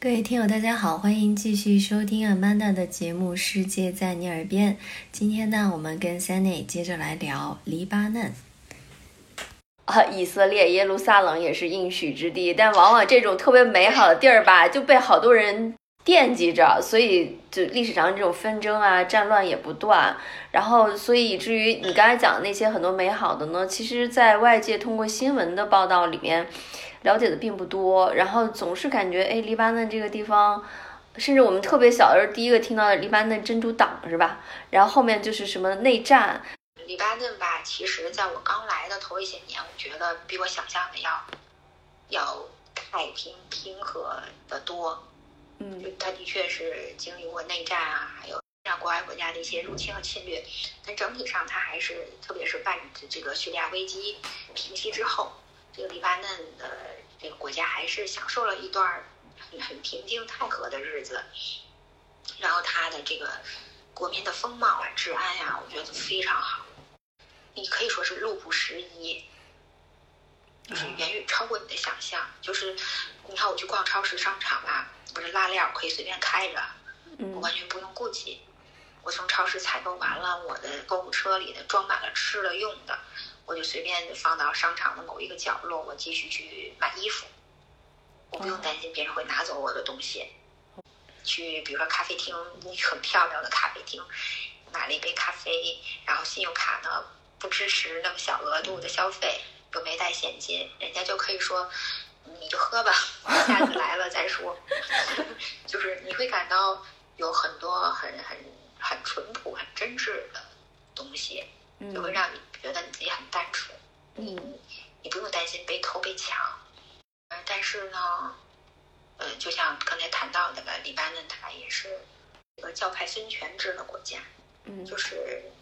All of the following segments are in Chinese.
各位听友，大家好，欢迎继续收听 Amanda 的节目《世界在你耳边》。今天呢，我们跟 Sunny 接着来聊黎巴嫩。啊，以色列耶路撒冷也是应许之地，但往往这种特别美好的地儿吧，就被好多人惦记着，所以就历史上这种纷争啊、战乱也不断。然后，所以以至于你刚才讲的那些很多美好的呢，其实在外界通过新闻的报道里面了解的并不多。然后总是感觉，哎，黎巴嫩这个地方，甚至我们特别小的时候第一个听到的黎巴嫩真主党是吧？然后后面就是什么内战。黎巴嫩吧，其实在我刚来的头一些年，我觉得比我想象的要要太平平和的多。嗯就它的确是经历过内战啊，还有像国外国家的一些入侵和侵略，但整体上它还是，特别是伴着这个叙利亚危机平息之后，这个黎巴嫩的这个国家还是享受了一段很很平静泰和的日子。然后它的这个国民的风貌啊、治安呀、我觉得非常好。你可以说是路不拾遗，就是远远超过你的想象。就是你看我去逛超市、商场吧，不是拉链儿可以随便开着，我嗯完全不用顾忌。我从超市采购完了，我的购物车里的装满了吃的用的，我就随便放到商场的某一个角落，我继续去买衣服。我不用担心别人会拿走我的东西。去比如说咖啡厅，你很漂亮的咖啡厅，买了一杯咖啡，然后信用卡呢不支持那么小额度的消费，又没带现金，人家就可以说你就喝吧，下次来了再说。就是你会感到有很多很很很淳朴、很真挚的东西，就会嗯让你觉得你自己很单纯，你嗯你不用担心被偷被抢。呃，但是呢，呃，就像刚才谈到的吧，黎巴嫩它也是一个教派分权制的国家，嗯就是呃，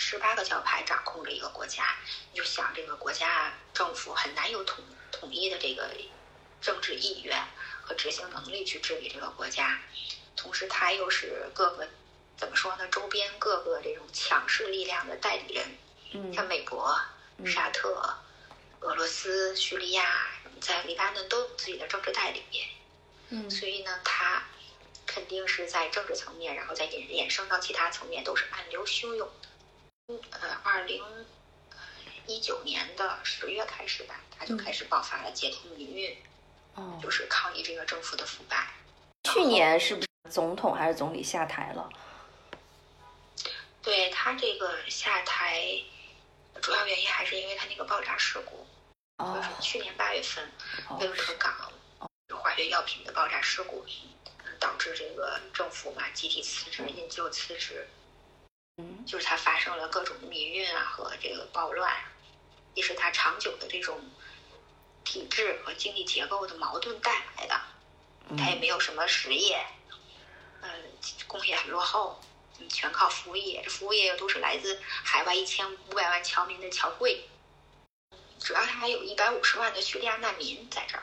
十八个教派掌控着一个国家，你就想这个国家政府很难有统统一的这个政治意愿和执行能力去治理这个国家，同时它又是各个怎么说呢，周边各个这种强势力量的代理人，嗯像美国、嗯沙特、俄罗斯、叙利亚，在黎巴嫩都有自己的政治代理。嗯所以呢，它肯定是在政治层面，然后再衍衍生到其他层面，都是暗流汹涌的。嗯呃，二零一九年的十月开始吧，他就开始爆发了街头民运，哦就，是抗议这个政府的腐败。去年是不是总统还是总理下台了？对他这个下台，主要原因还是因为他那个爆炸事故，就哦是去年八月份哦威尔特港化学药品的爆炸事故，嗯导致这个政府嘛集体辞职、引咎辞职。嗯就是它发生了各种民运啊和这个暴乱，也是它长久的这种体制和经济结构的矛盾带来的。它也嗯没有什么实业，嗯、工业很落后，嗯，全靠服务业。这服务业又都是来自海外一千五百万侨民的侨汇，主要它还有一百五十万的叙利亚难民在这儿，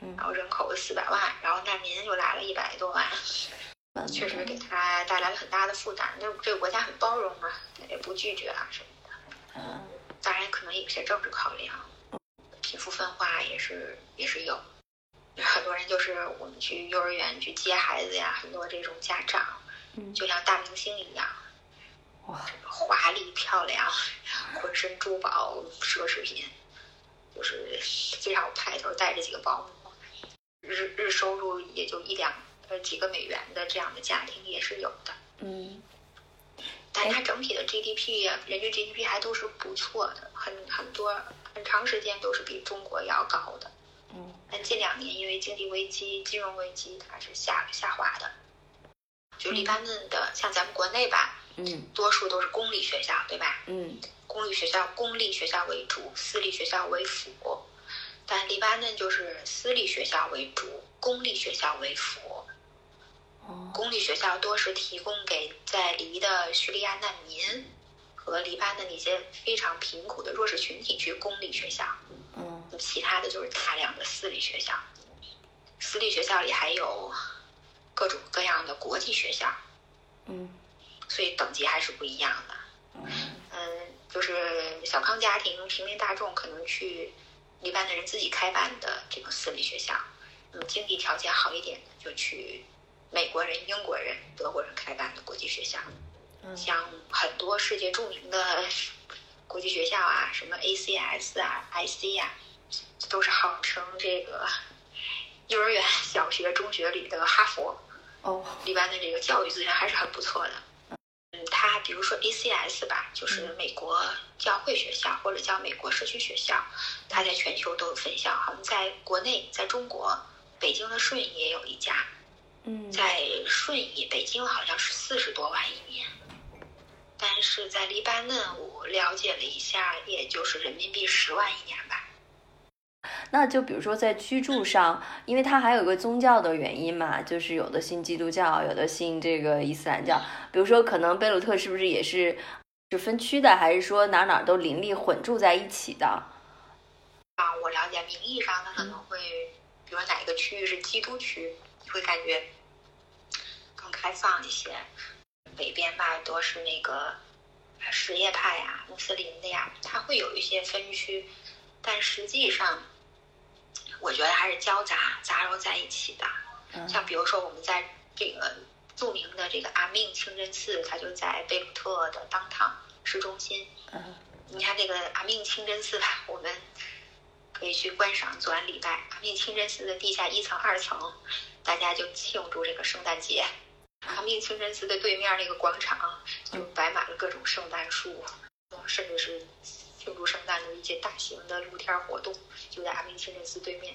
嗯然后人口四百万，然后难民又来了一百多万。嗯确实给他带来了很大的负担。那这个国家很包容嘛，也不拒绝啊什么的。嗯当然，可能有些政治考量，贫富分化也是也是有。很多人就是我们去幼儿园去接孩子呀，很多这种家长嗯就像大明星一样，哇华丽漂亮，浑身珠宝奢侈品，就是非常有派头，带着几个保姆，日日收入也就一两呃几个美元的这样的家庭也是有的。嗯但它整体的 GDP、人均 GDP 还都是不错的，很很多很长时间都是比中国要高的。嗯但近两年因为经济危机、金融危机，它是下下滑的。就黎巴嫩的，像咱们国内吧，嗯多数都是公立学校，对吧？嗯公立学校公立学校为主，私立学校为辅。但黎巴嫩就是私立学校为主，公立学校为辅。哦公立学校多是提供给在黎的叙利亚难民和黎巴嫩那些非常贫苦的弱势群体去公立学校，嗯其他的就是大量的私立学校。私立学校里还有各种各样的国际学校，嗯所以等级还是不一样的。嗯，就是小康家庭、平民大众可能去黎巴嫩人自己开办的这个私立学校，嗯，经济条件好一点的就去美国人、英国人、德国人开办的国际学校。嗯像很多世界著名的国际学校啊，什么 ACS 啊、IC 啊，都是号称这个幼儿园、小学、中学里的哈佛。哦，一般的这个教育资源还是很不错的。嗯，它比如说 ACS 吧，就是美国教会学校或者叫美国社区学校，它在全球都有分校。好像在国内，在中国，北京的顺义也有一家，嗯在顺义，北京好像是四十多万一年，但是在黎巴嫩，我了解了一下，也就是人民币十万一年吧。那就比如说在居住上，因为它还有一个宗教的原因嘛，就是有的信基督教，有的信这个伊斯兰教。比如说，可能贝鲁特是不是也是是分区的，还是说哪哪都邻里混住在一起的？啊，我了解，名义上它可能会，比如哪一个区域是基督区，你会感觉更开放一些。北边吧多是那个呃什叶派呀、穆斯林的呀，它会有一些分区，但实际上，我觉得还是交杂杂糅在一起的。嗯像比如说我们在这个著名的这个阿命清真寺，它就在贝鲁特的当趟市中心。嗯你看这个阿命清真寺吧，我们可以去观赏，做完礼拜。阿命清真寺的地下一层、二层，大家就庆祝这个圣诞节。阿命清真寺的对面那个广场就摆满了各种圣诞树，甚至是庆祝圣诞的一些大型的露天活动，就在阿明清真寺对面。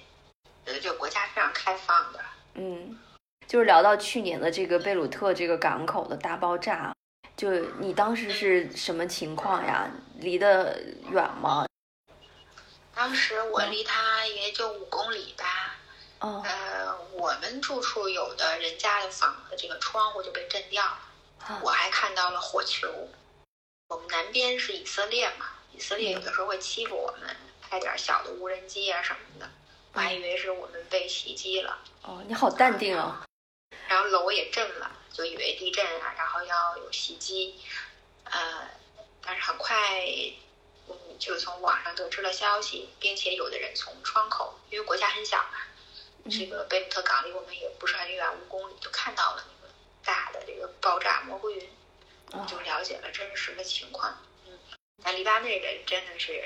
呃，这个国家非常开放的，嗯，就是聊到去年的这个贝鲁特这个港口的大爆炸，就你当时是什么情况呀？离得远吗？当时我离他也就五公里吧。哦，呃，我们住处有的人家的房子，这个窗户就被震掉了。啊我还看到了火球。我们南边是以色列嘛，以色列有的时候会欺负我们，开点小的无人机啊什么的。我还以为是我们被袭击了，哦，你好淡定哦。然后楼也震了，就以为地震啊，然后要有袭击。呃，但是很快，嗯，就从网上得知了消息，并且有的人从窗口，因为国家很小嘛，这个贝鲁特港离我们也不是很远，五公里就看到了那个大的这个爆炸蘑菇云，哦就了解了真实的情况。嗯，但黎巴嫩人真的是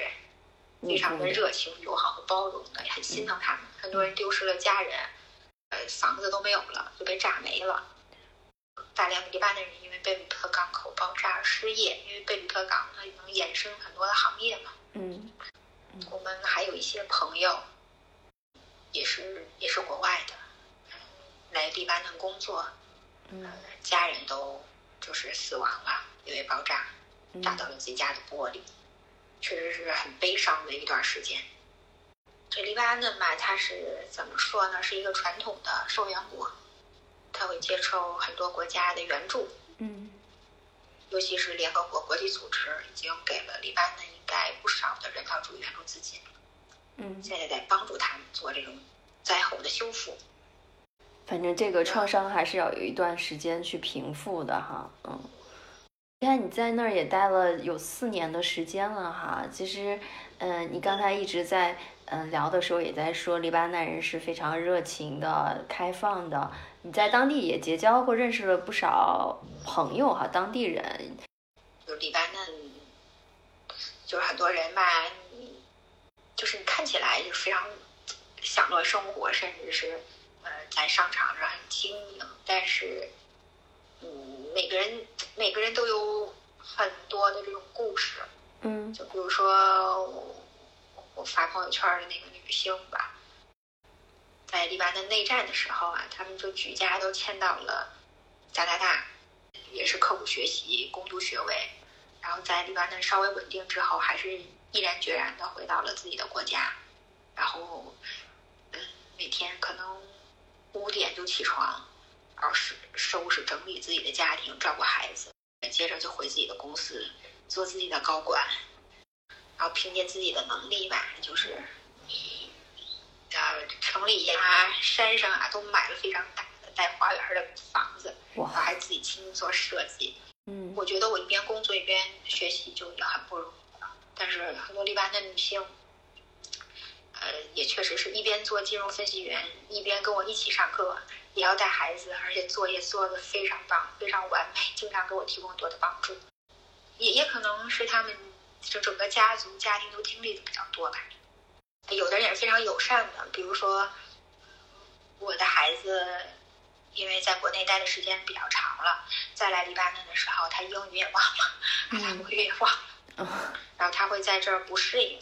非常的热情、友好和包容的，也很心疼他们。很多人丢失了家人，呃，房子都没有了，就被炸没了。大量的黎巴嫩人因为贝鲁特港口爆炸而失业，因为贝鲁特港它能衍生很多的行业嘛。嗯我们还有一些朋友，也是也是国外的，嗯来黎巴嫩工作，嗯家人都就是死亡了，因为爆炸嗯炸到了自己家的玻璃，确实是很悲伤的一段时间。这黎巴嫩吧，它是怎么说呢？是一个传统的受援国，它会接受很多国家的援助，嗯尤其是联合国国际组织已经给了黎巴嫩应该不少的人道主义援助资金。嗯，现在在帮助他们做这种灾后的修复。反正这个创伤还是要有一段时间去平复的哈。嗯，你看你在那儿也待了有四年的时间了哈。其实，嗯、你刚才一直在嗯、聊的时候也在说，黎巴嫩人是非常热情的、开放的。你在当地也结交或认识了不少朋友哈，当地人。就黎巴嫩，就是很多人吧，你就是你看起来就非常享乐生活，甚至是呃在商场上很轻盈，但是嗯，每个人每个人都有很多的这种故事。嗯就比如说我我发朋友圈的那个女性吧，在黎巴嫩内战的时候啊，他们就举家都迁到了加拿大，也是刻苦学习，攻读学位，然后在黎巴嫩稍微稳定之后，还是毅然决然的回到了自己的国家，然后嗯，每天可能五点就起床，然后收收拾整理自己的家庭，照顾孩子，接着就回自己的公司做自己的高管，然后凭借自己的能力吧，就是呃城里呀、山上啊都买了非常大的带花园的房子，哇然后还自己亲自做设计，嗯我觉得我一边工作一边学习就也很不容易了。但是很多黎巴嫩女性，呃，也确实是一边做金融分析员，一边跟我一起上课，也要带孩子，而且作业做的非常棒，非常完美，经常给我提供很多的帮助。也也可能是他们就整个家族家庭都经历的比较多吧。有的人也是非常友善的，比如说我的孩子，因为在国内待的时间比较长了，再来黎巴嫩的时候，他英语也忘了，阿拉伯语也忘了，哦然后他会在这儿不适应，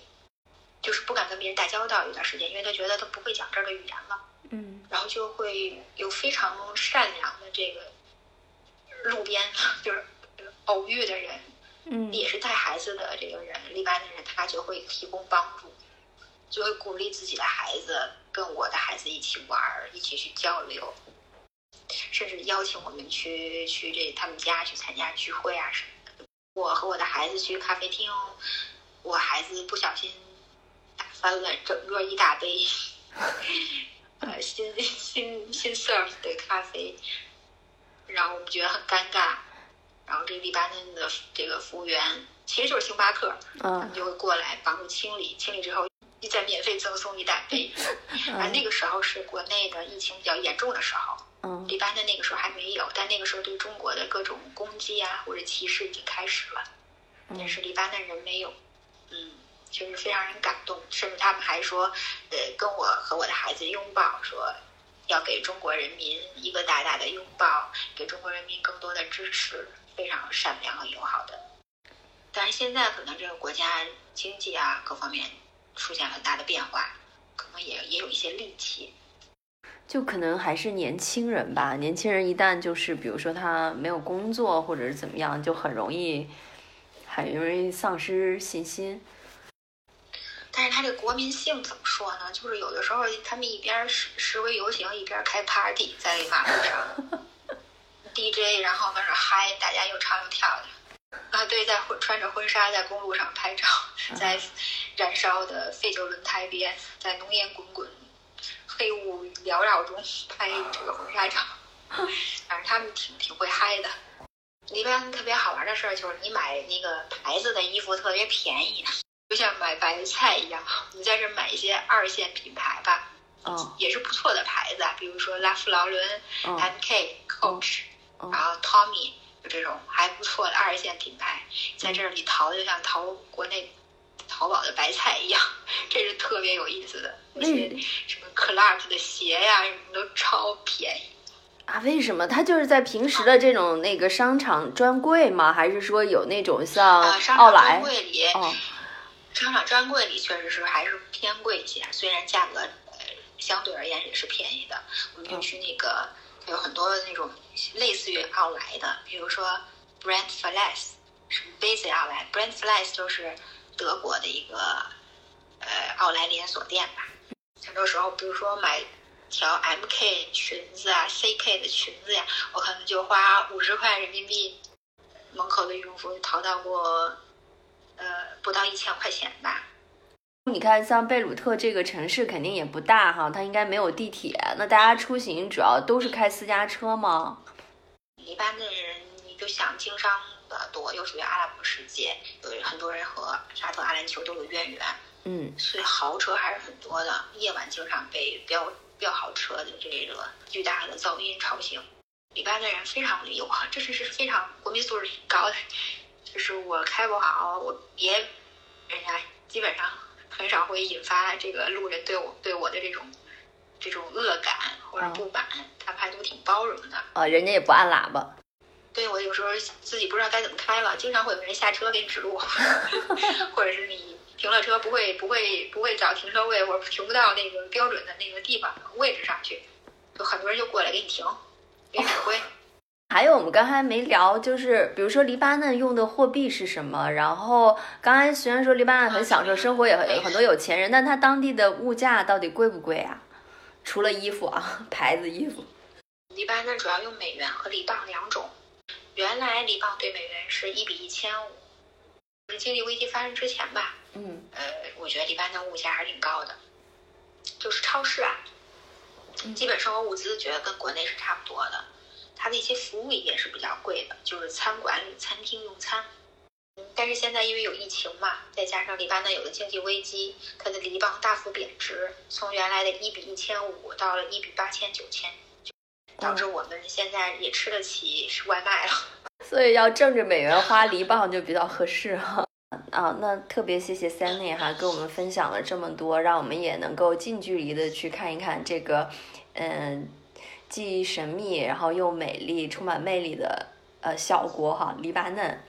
就是不敢跟别人打交道一段时间，因为他觉得他不会讲这儿的语言了，嗯然后就会有非常善良的这个路边就是偶遇的人，嗯也是带孩子的这个人，一般的人，他就会提供帮助，就会鼓励自己的孩子跟我的孩子一起玩儿，一起去交流，甚至邀请我们去去这他们家去参加聚会啊什么的。我和我的孩子去咖啡厅，我孩子不小心打翻了整个一大杯，呃新新新 serve 的咖啡，然后我们觉得很尴尬。然后这黎巴嫩的这个服务员其实就是星巴克，他嗯们就会过来帮助清理，清理之后再免费赠送一大杯。啊，那个时候是国内的疫情比较严重的时候，嗯黎巴嫩那个时候还没有，但那个时候对中国的各种攻击啊或者歧视已经开始了，但是黎巴嫩人没有，嗯，就是非常让人感动，甚至他们还说，呃，跟我和我的孩子拥抱，说要给中国人民一个大大的拥抱，给中国人民更多的支持，非常善良和友好的。但是现在可能这个国家经济啊各方面出现了很大的变化，可能也也有一些戾气。就可能还是年轻人吧。年轻人一旦就是比如说他没有工作或者是怎么样，就很容易很容易丧失信心。但是他这个国民性怎么说呢？就是有的时候他们一边示示威游行，一边开 party 在马路上，DJ，然后在那儿嗨，大家又唱又跳的。啊，对，在婚穿着婚纱在公路上拍照，在燃烧的废旧轮胎边，在浓烟滚滚、黑雾缭绕中拍这个婚纱照。反正他们挺挺会嗨的。黎巴嫩特别好玩的事儿就是，你买那个牌子的衣服特别便宜，就像买白菜一样。你在这买一些二线品牌吧，嗯也是不错的牌子啊，比如说拉夫劳伦、哦 MK、Coach，哦然后 Tommy，就这种还不错的二线品牌，在这里淘就像淘国内淘宝的白菜一样，这是特别有意思的。那什么 Clark 的鞋呀、什么都超便宜。啊，为什么？他就是在平时的这种那个商场专柜吗？还是说有那种像啊，商场奥莱专？柜里，哦商场专柜里确实是还是偏贵一些，虽然价格呃相对而言也是便宜的。我们就去那个有很多那种类似于奥莱的，比如说 Brand Flex，什么 Basic 奥莱，Brand Flex 就是德国的一个呃奥莱连锁店吧。很多时候，比如说买条 MK 裙子啊、CK 的裙子呀，我可能就花五十块人民币，门口的羽绒服淘到过呃不到一千块钱吧。你看，像贝鲁特这个城市肯定也不大哈，它应该没有地铁。那大家出行主要都是开私家车吗？一般的人，你就想经商的多，又属于阿拉伯世界，有很多人和沙特阿联酋都有渊源，嗯所以豪车还是很多的。夜晚经常被飙飙豪车的这个巨大的噪音吵醒。里边的人非常友好，这是是非常国民素质挺高的。就是我开不好，我别人家基本上很少会引发这个路人对我对我的这种这种恶感或者不满，他们还都挺包容的。啊，人家也不按喇叭。对我有时候自己不知道该怎么开了，经常会有人下车给你指路，或者是你停了车不会不会不会找停车位，或者停不到那个标准的那个地方位置上去，就很多人就过来给你停，给你指挥。还有我们刚才没聊，就是比如说黎巴嫩用的货币是什么？然后刚才虽然说黎巴嫩很享受生活，也很有很多有钱人，但它当地的物价到底贵不贵啊？除了衣服啊，牌子衣服。黎巴嫩主要用美元和黎镑两种，原来黎镑对美元是一比一千五，是经济危机发生之前吧，嗯。呃，我觉得黎巴嫩物价还是挺高的，就是超市啊，基本生活物资觉得跟国内是差不多的，它的一些服务也是比较贵的，就是餐馆里、餐厅用餐。嗯，但是现在因为有疫情嘛，再加上黎巴嫩有了经济危机，它的黎镑大幅贬值，从原来的一比一千五到了一比八千九千，就导致我们现在也吃得起是外卖了。所以要挣着美元花黎镑就比较合适哈。啊，那特别谢谢 Sunny 哈，跟我们分享了这么多，让我们也能够近距离的去看一看这个，嗯，既神秘然后又美丽、充满魅力的呃小国哈，黎巴嫩。